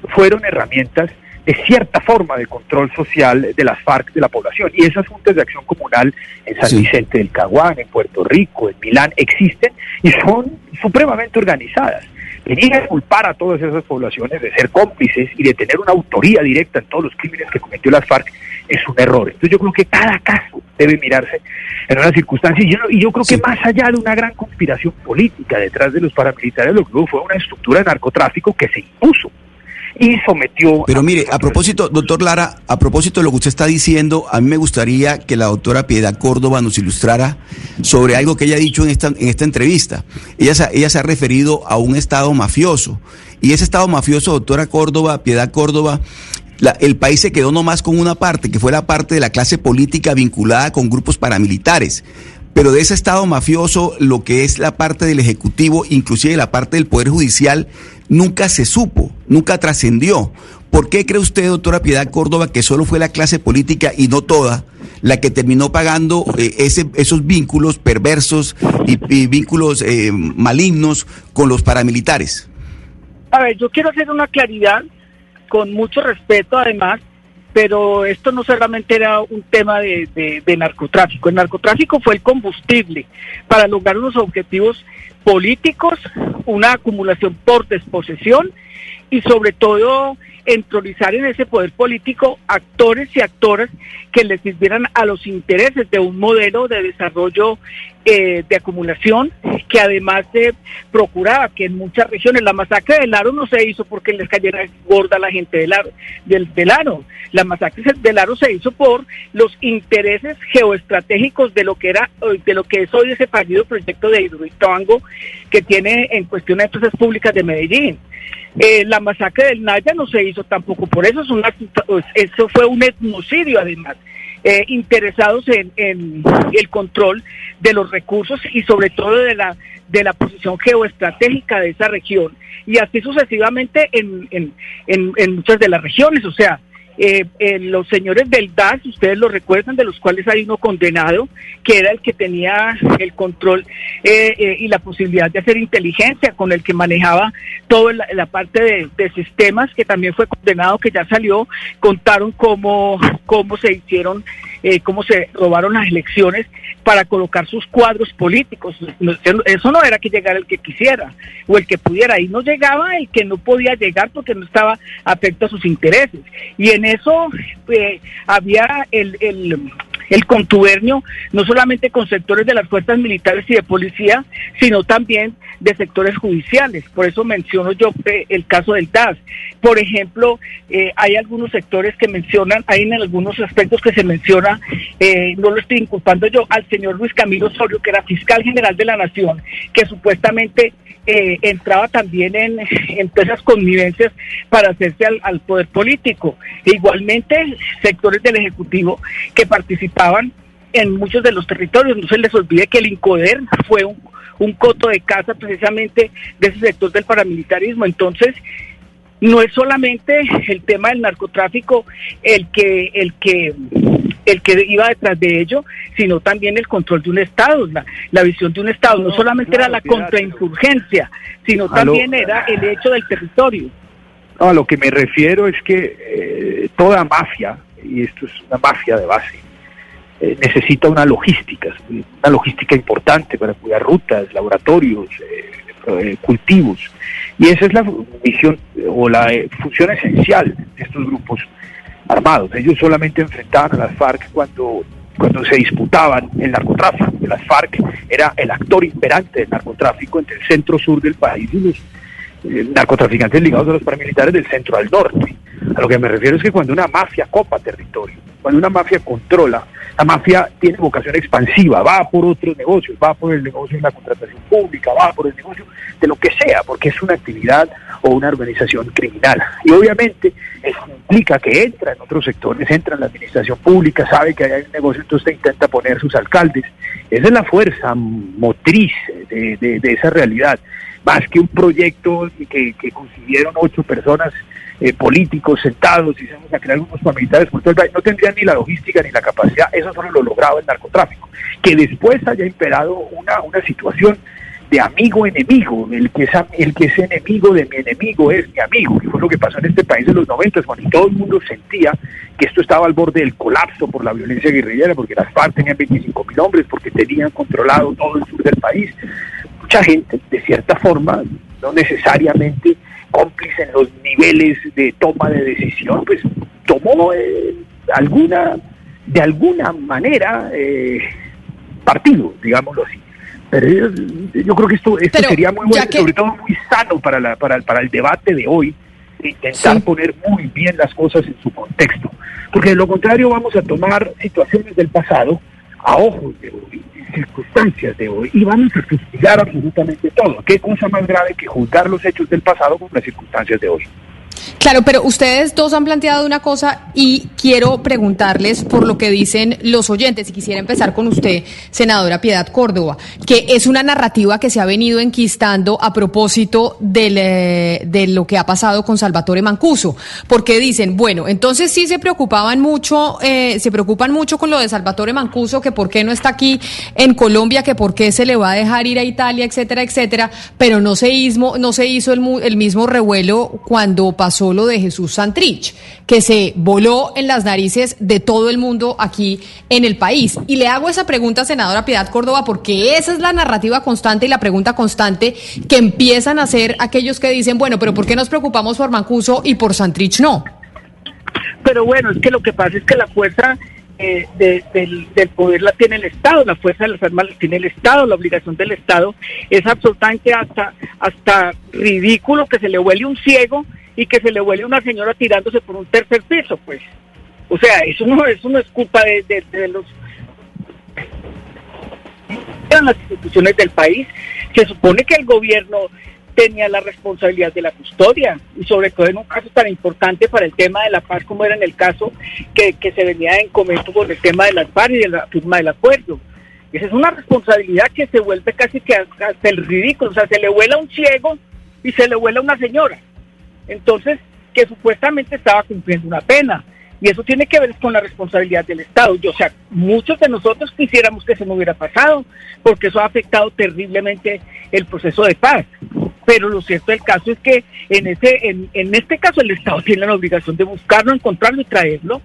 C: fueron herramientas de cierta forma de control social de las FARC de la población. Y esas juntas de acción comunal en San Vicente del Caguán, en Puerto Rico, en Milán, existen y son supremamente organizadas. Venir a culpar a todas esas poblaciones de ser cómplices y de tener una autoría directa en todos los crímenes que cometió las FARC es un error. Entonces yo creo que cada caso debe mirarse en una circunstancia y yo, y yo creo que más allá de una gran conspiración política detrás de los paramilitares, lo que hubo fue una estructura de narcotráfico que se impuso y sometió...
F: Pero mire, a propósito, doctor Lara, a propósito de lo que usted está diciendo, a mí me gustaría que la doctora Piedad Córdoba nos ilustrara sobre algo que ella ha dicho en esta, en esta entrevista. Ella se, ella se ha referido a un Estado mafioso. Y ese Estado mafioso, doctora Córdoba, Piedad Córdoba, el país se quedó nomás con una parte, que fue la parte de la clase política vinculada con grupos paramilitares. Pero de ese Estado mafioso, lo que es la parte del Ejecutivo, inclusive la parte del Poder Judicial, nunca se supo, nunca trascendió. ¿Por qué cree usted, doctora Piedad Córdoba, que solo fue la clase política y no toda la que terminó pagando eh, ese, esos vínculos perversos y, vínculos eh, malignos con los paramilitares?
B: A ver, yo quiero hacer una claridad con mucho respeto además, pero esto no solamente era un tema de, narcotráfico, el narcotráfico fue el combustible para lograr unos objetivos políticos, una acumulación por desposesión y sobre todo entronizar en ese poder político actores y actoras que le sirvieran a los intereses de un modelo de desarrollo eh, de acumulación que además se procuraba que en muchas regiones la masacre del Aro no se hizo porque les cayera gorda la gente del Aro, del, del Aro. La masacre del Aro se hizo por los intereses geoestratégicos de lo que era de lo que es hoy ese fallido proyecto de Hidroituango que tiene en cuestión de empresas públicas de Medellín. Eh, la masacre del Naya no se hizo tampoco por eso, es una, pues, eso fue un etnocidio además. Eh, interesados en, el control de los recursos y sobre todo de la de la posición geoestratégica de esa región y así sucesivamente en, en, en muchas de las regiones, o sea, eh, eh, los señores del DAS, ustedes lo recuerdan, de los cuales hay uno condenado, que era el que tenía el control eh, y la posibilidad de hacer inteligencia, con el que manejaba toda la, parte de, de, sistemas, que también fue condenado, que ya salió, contaron cómo, cómo se hicieron eh, cómo se robaron las elecciones para colocar sus cuadros políticos. Eso no era que llegara el que quisiera o el que pudiera. Ahí no llegaba el que no podía llegar porque no estaba afecto a sus intereses. Y en eso eh, había el, el el contubernio no solamente con sectores de las fuerzas militares y de policía, sino también de sectores judiciales. Por eso menciono yo eh, el caso del TAS. Por ejemplo, eh, hay algunos sectores que mencionan, hay en algunos aspectos que se eh, no lo estoy inculpando yo, al señor Luis Camilo Osorio, que era fiscal general de la Nación, que supuestamente entraba también en empresas connivencias para hacerse al, poder político. E igualmente, sectores del Ejecutivo que participaban en muchos de los territorios. No se les olvide que el INCODER fue un, coto de casa precisamente de ese sector del paramilitarismo. Entonces, no es solamente el tema del narcotráfico el que el que el que iba detrás de ello, sino también el control de un Estado, la, la visión de un Estado. No, solamente era la contrainsurgencia, sino también era el hecho del territorio.
C: No, a lo que me refiero es que eh, toda mafia, y esto es una mafia de base, eh, necesita una logística, una logística importante para cuidar rutas, laboratorios, eh, eh, cultivos. Y esa es la misión o la función esencial de estos grupos armados. Ellos solamente enfrentaban a las FARC cuando, cuando se disputaban el narcotráfico. Las FARC era el actor imperante del narcotráfico entre el centro sur del país y los narcotraficantes ligados a los paramilitares del centro al norte. A lo que me refiero es que cuando una mafia copa territorio, cuando una mafia controla, la mafia tiene vocación expansiva, va por otros negocios, va por el negocio de la contratación pública, va por el negocio de lo que sea, porque es una actividad o una organización criminal. Y obviamente eso implica que entra en otros sectores, entra en la administración pública, sabe que hay un negocio, entonces intenta poner sus alcaldes. Esa es la fuerza motriz de, esa realidad, más que un proyecto que, que consiguieron ocho personas eh, políticos sentados y se a crear unos paramilitares por todo el país, no tendrían ni la logística ni la capacidad, eso solo lo lograba el narcotráfico. Que después haya imperado una, una situación de amigo enemigo, el que, es, el que es enemigo de mi enemigo es mi amigo, que fue lo que pasó en este país en los 90, cuando todo el mundo sentía que esto estaba al borde del colapso por la violencia guerrillera, porque las FARC tenían 25 mil hombres, porque tenían controlado todo el sur del país. Mucha gente, de cierta forma, no necesariamente cómplice en los niveles de toma de decisión, pues tomó eh, alguna, de alguna manera, eh, partido, digámoslo así. Pero yo, creo que esto, esto sería muy bueno, sobre todo muy sano para, la, para, para el debate de hoy, intentar poner muy bien las cosas en su contexto. Porque de lo contrario vamos a tomar situaciones del pasado a ojos de hoy, circunstancias de hoy, y vamos a castigar absolutamente todo. ¿Qué cosa más grave que juzgar los hechos del pasado con las circunstancias de hoy?
A: Claro, pero ustedes dos han planteado una cosa y quiero preguntarles por lo que dicen los oyentes, y quisiera empezar con usted, senadora Piedad Córdoba, que es una narrativa que se ha venido enquistando a propósito eh, de lo que ha pasado con Salvatore Mancuso, porque dicen, bueno, entonces sí se preocupaban mucho, eh, se preocupan mucho con lo de Salvatore Mancuso, que por qué no está aquí en Colombia, que por qué se le va a dejar ir a Italia, etcétera, etcétera, pero no se hizo, no se hizo el, el mismo revuelo cuando pasó solo de Jesús Santrich, que se voló en las narices de todo el mundo aquí en el país. Y le hago esa pregunta, senadora Piedad Córdoba, porque esa es la narrativa constante y la pregunta constante que empiezan a hacer aquellos que dicen, bueno, pero ¿por qué nos preocupamos por Mancuso y por Santrich no?
B: Pero bueno, es que lo que pasa es que la fuerza eh, del, poder la tiene el Estado, la fuerza de las armas la tiene el Estado, la obligación del Estado es absolutamente hasta, hasta ridículo que se le huele un ciego y que se le huele una señora tirándose por un tercer piso, pues. O sea, eso no, eso no es culpa de, de, de los las instituciones del país. Se supone que el gobierno tenía la responsabilidad de la custodia y sobre todo en un caso tan importante para el tema de la paz como era en el caso que, que se venía en comento con el tema de las paz y de la firma del acuerdo. Esa es una responsabilidad que se vuelve casi que hasta el ridículo, o sea, se le vuela un ciego y se le vuela una señora. Entonces, que supuestamente estaba cumpliendo una pena. Y eso tiene que ver con la responsabilidad del Estado. Yo, o sea, muchos de nosotros quisiéramos que eso no hubiera pasado, porque eso ha afectado terriblemente el proceso de paz. Pero lo cierto del caso es que en, ese, en, en este caso el Estado tiene la obligación de buscarlo, encontrarlo y traerlo.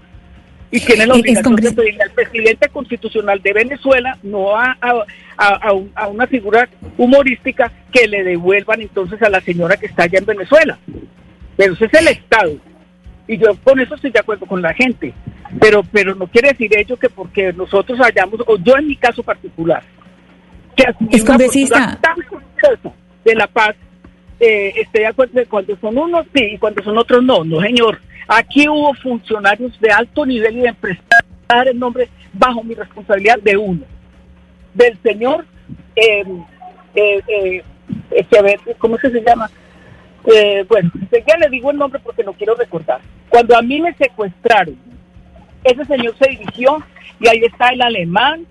B: Y tiene la obligación de pedirle al presidente constitucional de Venezuela, no a, a, a, a una figura humorística, que le devuelvan entonces a la señora que está allá en Venezuela pero ese es el Estado. Y yo con eso estoy de acuerdo con la gente, pero, pero no quiere decir ello que porque nosotros hayamos, o yo en mi caso particular, que
D: es congresista
B: tan de la paz, eh, esté de acuerdo de cuando son unos sí y cuando son otros no, no señor. Aquí hubo funcionarios de alto nivel y de empresarios el nombre bajo mi responsabilidad de uno, del señor, eh, eh, eh, ¿cómo se llama? Eh, bueno, ya le digo el nombre porque no quiero recordar. Cuando a mí me secuestraron, ese señor se dirigió y ahí está el alemán,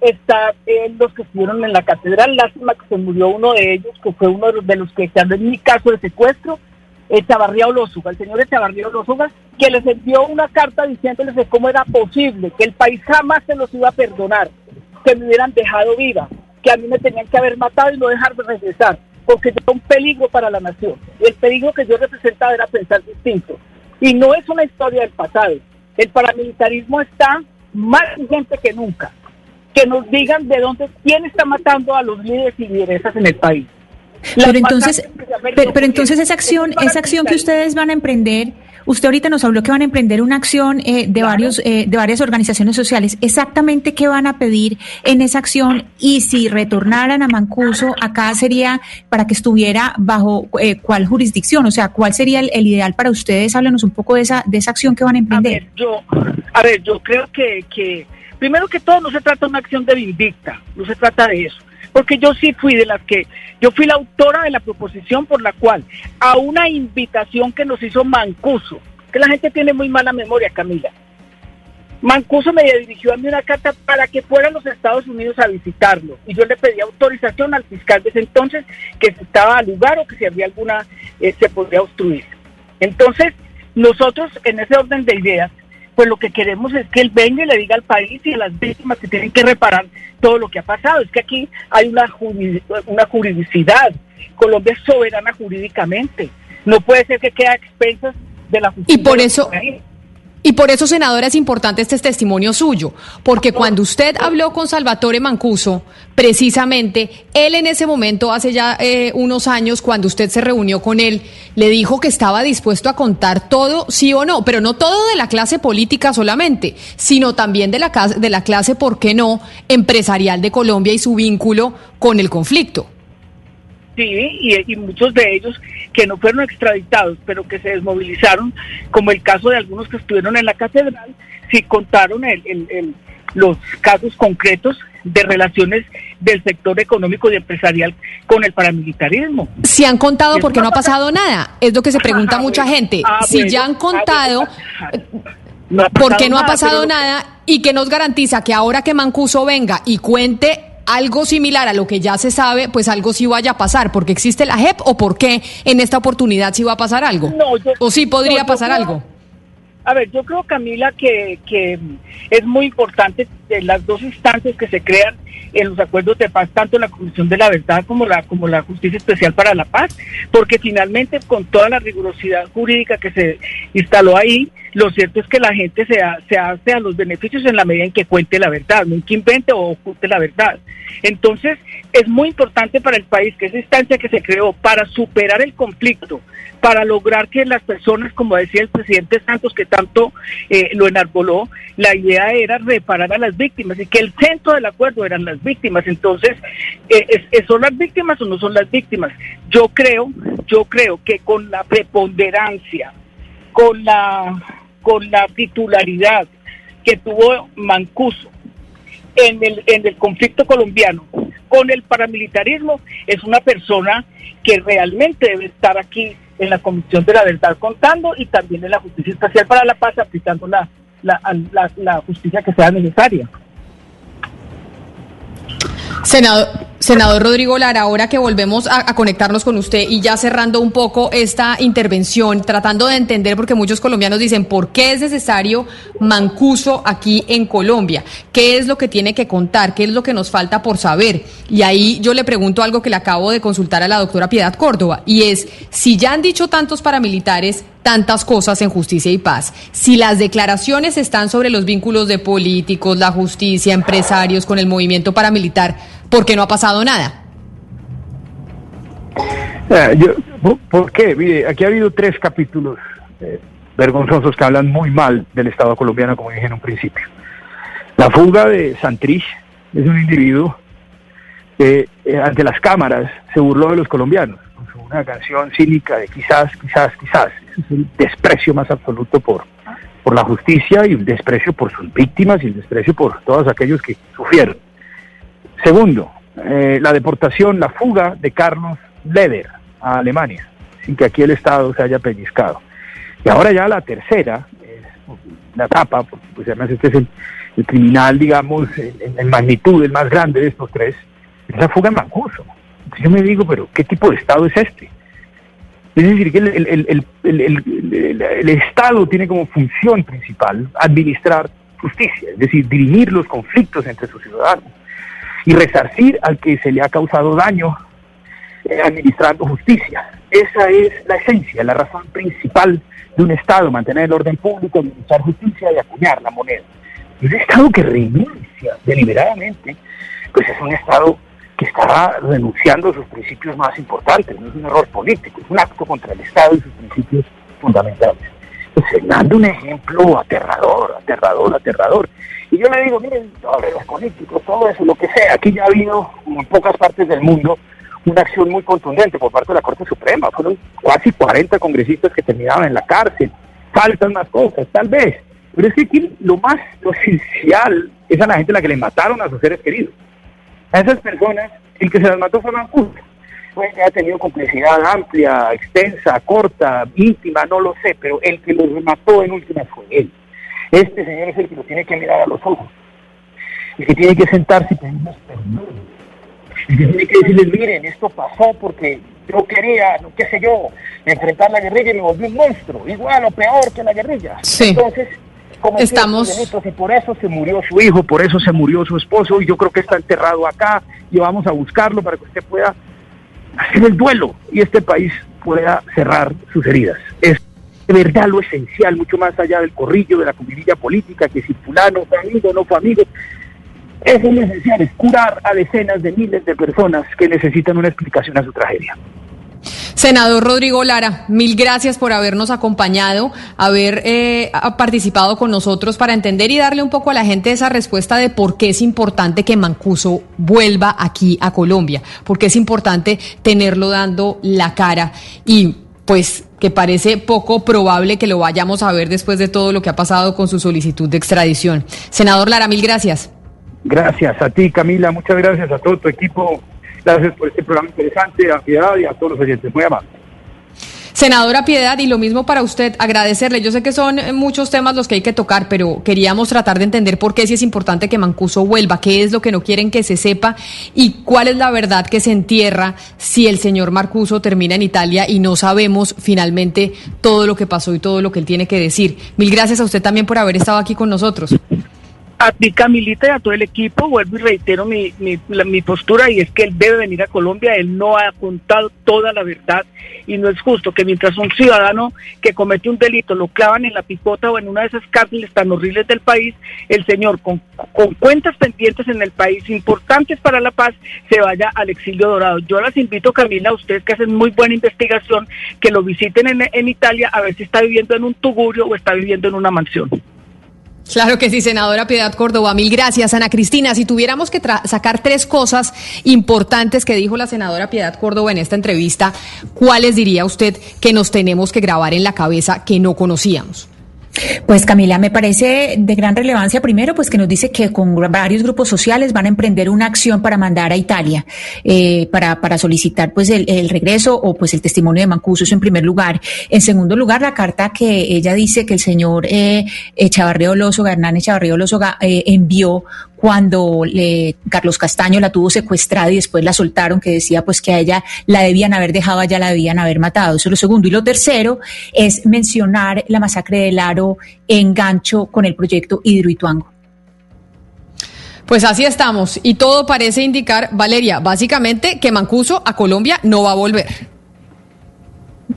B: está eh, los que estuvieron en la catedral, lástima que se murió uno de ellos, que fue uno de los que están en mi caso de secuestro, Chavarría Olózuga, el señor Chavarría Olózuga, que les envió una carta diciéndoles de cómo era posible, que el país jamás se los iba a perdonar, que me hubieran dejado viva, que a mí me tenían que haber matado y no dejarme regresar porque era un peligro para la nación. Y el peligro que yo representaba era pensar distinto. Y no es una historia del pasado. El paramilitarismo está más vigente que nunca. Que nos digan de dónde, quién está matando a los líderes y lideresas en el país.
D: Pero entonces, pero, entonces esa acción, esa acción que ustedes van a emprender Usted ahorita nos habló que van a emprender una acción eh, de varios eh, de varias organizaciones sociales. Exactamente qué van a pedir en esa acción y si retornaran a Mancuso acá sería para que estuviera bajo eh, cuál jurisdicción, o sea, cuál sería el, ideal para ustedes. Háblanos un poco de esa de esa acción que van a emprender.
B: A ver, yo, a ver, yo creo que, que primero que todo no se trata de una acción de vindicta, no se trata de eso porque yo sí fui de las que, yo fui la autora de la proposición por la cual a una invitación que nos hizo Mancuso, que la gente tiene muy mala memoria, Camila. Mancuso me dirigió a mí una carta para que fuera a los Estados Unidos a visitarlo y yo le pedí autorización al fiscal de ese entonces que si estaba al lugar o que si había alguna eh, se podría obstruir. Entonces, nosotros en ese orden de ideas pues lo que queremos es que él venga y le diga al país y a las víctimas que tienen que reparar todo lo que ha pasado. Es que aquí hay una, una juridicidad. Colombia es soberana jurídicamente. No puede ser que quede a expensas de la justicia.
A: Y por eso... Y por eso, senadora, es importante este testimonio suyo, porque cuando usted habló con Salvatore Mancuso, precisamente, él en ese momento, hace ya eh, unos años, cuando usted se reunió con él, le dijo que estaba dispuesto a contar todo, sí o no, pero no todo de la clase política solamente, sino también de la, de la clase, ¿por qué no?, empresarial de Colombia y su vínculo con el conflicto.
B: Sí, y, muchos de ellos que no fueron extraditados, pero que se desmovilizaron, como el caso de algunos que estuvieron en la catedral, sí contaron el, los casos concretos de relaciones del sector económico y empresarial con el paramilitarismo.
A: Si han contado porque no ha pasado nada, es lo que se pregunta mucha gente. Ah, si ya han contado, ¿por qué no ha pasado nada? ¿Y qué nos garantiza que ahora que Mancuso venga y cuente algo similar a lo que ya se sabe, pues algo sí vaya a pasar, porque existe la JEP o por qué en esta oportunidad sí va a pasar algo. o sí podría pasar algo.
B: A ver, yo creo, Camila, que, que es muy importante las dos instancias que se crean en los acuerdos de paz, tanto la Comisión de la Verdad como la, como la Justicia Especial para la Paz, porque finalmente con toda la rigurosidad jurídica que se instaló ahí, lo cierto es que la gente se, se hace a los beneficios en la medida en que cuente la verdad, no que invente o oculte la verdad. Entonces, es muy importante para el país que esa instancia que se creó para superar el conflicto, para lograr que las personas, como decía el presidente Santos, que tanto eh, lo enarboló, la idea era reparar a las víctimas y que el centro del acuerdo eran las víctimas. Entonces, eh, ¿son las víctimas o no son las víctimas? Yo creo, yo creo que con la preponderancia, con la, con la titularidad que tuvo Mancuso en el, en el conflicto colombiano, con el paramilitarismo, es una persona que realmente debe estar aquí en la Comisión de la Verdad contando y también en la Justicia Espacial para la Paz aplicando la, la, la, justicia que sea necesaria.
A: Senador, senador Rodrigo Lara, ahora que volvemos a, conectarnos con usted y ya cerrando un poco esta intervención, tratando de entender, porque muchos colombianos dicen, ¿por qué es necesario Mancuso aquí en Colombia? ¿Qué es lo que tiene que contar? ¿Qué es lo que nos falta por saber? Y ahí yo le pregunto algo que le acabo de consultar a la doctora Piedad Córdoba, y es, si ya han dicho tantos paramilitares, tantas cosas en justicia y paz. Si las declaraciones están sobre los vínculos de políticos, la justicia, empresarios con el movimiento paramilitar, ¿por qué no ha pasado nada?
C: Eh, ¿Por qué? Mire, aquí ha habido tres capítulos eh, vergonzosos que hablan muy mal del Estado colombiano, como dije en un principio. La fuga de Santrich es un individuo eh, ante las cámaras se burló de los colombianos una canción cínica de quizás, quizás, quizás. es el desprecio más absoluto por, por la justicia y el desprecio por sus víctimas y el desprecio por todos aquellos que sufrieron. Segundo, eh, la deportación, la fuga de Carlos Leder a Alemania, sin que aquí el Estado se haya pellizcado. Y ahora ya la tercera, la tapa, pues además este es el, criminal, digamos, en, magnitud, el más grande de estos tres, es la fuga en Mancuso yo me digo, pero ¿qué tipo de Estado es este? Es decir, que el, Estado tiene como función principal administrar justicia, es decir, dirimir los conflictos entre sus ciudadanos y resarcir al que se le ha causado daño eh, administrando justicia. Esa es la esencia, la razón principal de un Estado, mantener el orden público, administrar justicia y acuñar la moneda. Y un Estado que renuncia deliberadamente, pues es un Estado que está renunciando a sus principios más importantes, no es un error político, es un acto contra el Estado y sus principios fundamentales. Pues dando un ejemplo aterrador, aterrador, aterrador. Y yo le digo, miren, los políticos, todo eso, lo que sea, aquí ya ha habido, en pocas partes del mundo, una acción muy contundente por parte de la Corte Suprema. Fueron casi 40 congresistas que terminaban en la cárcel. Faltan más cosas, tal vez. Pero es que aquí lo más, lo es a la gente a la que le mataron a sus seres queridos. A esas personas, el que se las mató fue Mancuso. Que haya tenido complicidad amplia, extensa, corta, íntima, no lo sé, pero el que los mató en última fue él. Este señor es el que lo tiene que mirar a los ojos. El que tiene que sentarse y pedirles perdón. El que tiene que decirles, miren, esto pasó porque yo quería, qué sé yo, enfrentar la guerrilla y me volví un monstruo, igual o peor que la guerrilla. Entonces,
B: cometió
A: Estamos-
B: y por eso se murió su hijo, por eso se murió su esposo y yo creo que está enterrado acá y vamos a buscarlo para que usted pueda hacer el duelo y este país pueda cerrar sus heridas. Es de verdad lo esencial, mucho más allá del corrillo, de la comidilla política, que si fulano fue amigo no fue amigo. Eso es lo esencial, es curar a decenas de miles de personas que necesitan una explicación a su tragedia.
A: Senador Rodrigo Lara, mil gracias por habernos acompañado, haber eh, participado con nosotros para entender y darle un poco a la gente esa respuesta de por qué es importante que Mancuso vuelva aquí a Colombia, por qué es importante tenerlo dando la cara y pues que parece poco probable que lo vayamos a ver después de todo lo que ha pasado con su solicitud de extradición. Senador Lara, mil gracias.
C: Gracias a ti, Camila, muchas gracias a todo tu equipo. Gracias por este programa interesante, a Piedad y a todos los oyentes. Muy amables.
A: Senadora Piedad, y lo mismo para usted, agradecerle. Yo sé que son eh, muchos temas los que hay que tocar, pero queríamos tratar de entender por qué sí es importante que Mancuso vuelva, qué es lo que no quieren que se sepa y cuál es la verdad que se entierra si el señor Marcuso termina en Italia y no sabemos finalmente todo lo que pasó y todo lo que él tiene que decir. Mil gracias a usted también por haber estado aquí con nosotros.
B: A ti, Camilita, y a todo el equipo, vuelvo y reitero mi, mi, la- mi postura y es que él debe venir a Colombia, él no ha contado toda la verdad y no es justo que mientras un ciudadano que comete un delito lo clavan en la picota o en una de esas cárceles tan horribles del país, el señor con, con cuentas pendientes en el país importantes para la paz se vaya al exilio dorado. Yo las invito, Camila, a ustedes que hacen muy buena investigación, que lo visiten en, en Italia a ver si está viviendo en un tugurio o está viviendo en una mansión.
A: Claro que sí, senadora Piedad Córdoba. Mil gracias, Ana Cristina. Si tuviéramos que sacar tres cosas importantes que dijo la senadora Piedad Córdoba en esta entrevista, ¿cuáles diría usted que nos tenemos que grabar en la cabeza que no conocíamos?
D: Pues Camila, me parece de gran relevancia primero, pues que nos dice que con varios grupos sociales van a emprender una acción para mandar a Italia, eh, para, para solicitar pues el, el regreso o pues el testimonio de Mancuso, eso en primer lugar. En segundo lugar, la carta que ella dice que el señor eh, Echavarría Olósoga, Hernán Echavarría Olósoga, eh, envió cuando le- Carlos Castaño la tuvo secuestrada y después la soltaron, que decía pues que a ella la debían haber dejado, ya la debían haber matado. Eso es lo segundo. Y lo tercero es mencionar la masacre del Aro en gancho con el proyecto Hidroituango.
A: Pues así estamos y todo parece indicar, Valeria, básicamente que Mancuso a Colombia no va a volver.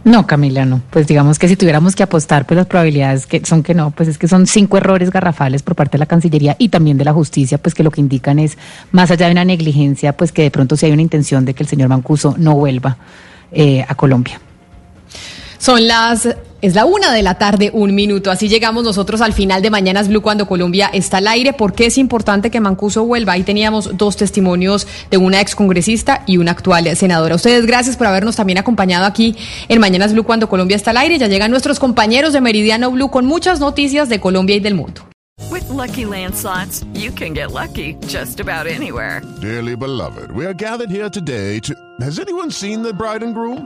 G: No, Camila, no. Pues digamos que si tuviéramos que apostar, pues las probabilidades que son que no, pues es que son cinco errores garrafales por parte de la Cancillería y también de la justicia, pues que lo que indican es, más allá de una negligencia, pues que de pronto sí hay una intención de que el señor Mancuso no vuelva eh, a Colombia.
A: Son las, es la una de la tarde, un minuto. Así llegamos nosotros al final de Mañanas Blue cuando Colombia está al aire. ¿Por qué es importante que Mancuso vuelva? Ahí teníamos dos testimonios de una excongresista y una actual senadora. Ustedes, gracias por habernos también acompañado aquí en Mañanas Blue cuando Colombia está al aire. Ya llegan nuestros compañeros de Meridiano Blue con muchas noticias de Colombia y del mundo.
H: With Lucky Land slots, you can get lucky just about anywhere.
I: Dearly beloved, we are gathered here today to. Has anyone seen the bride and groom?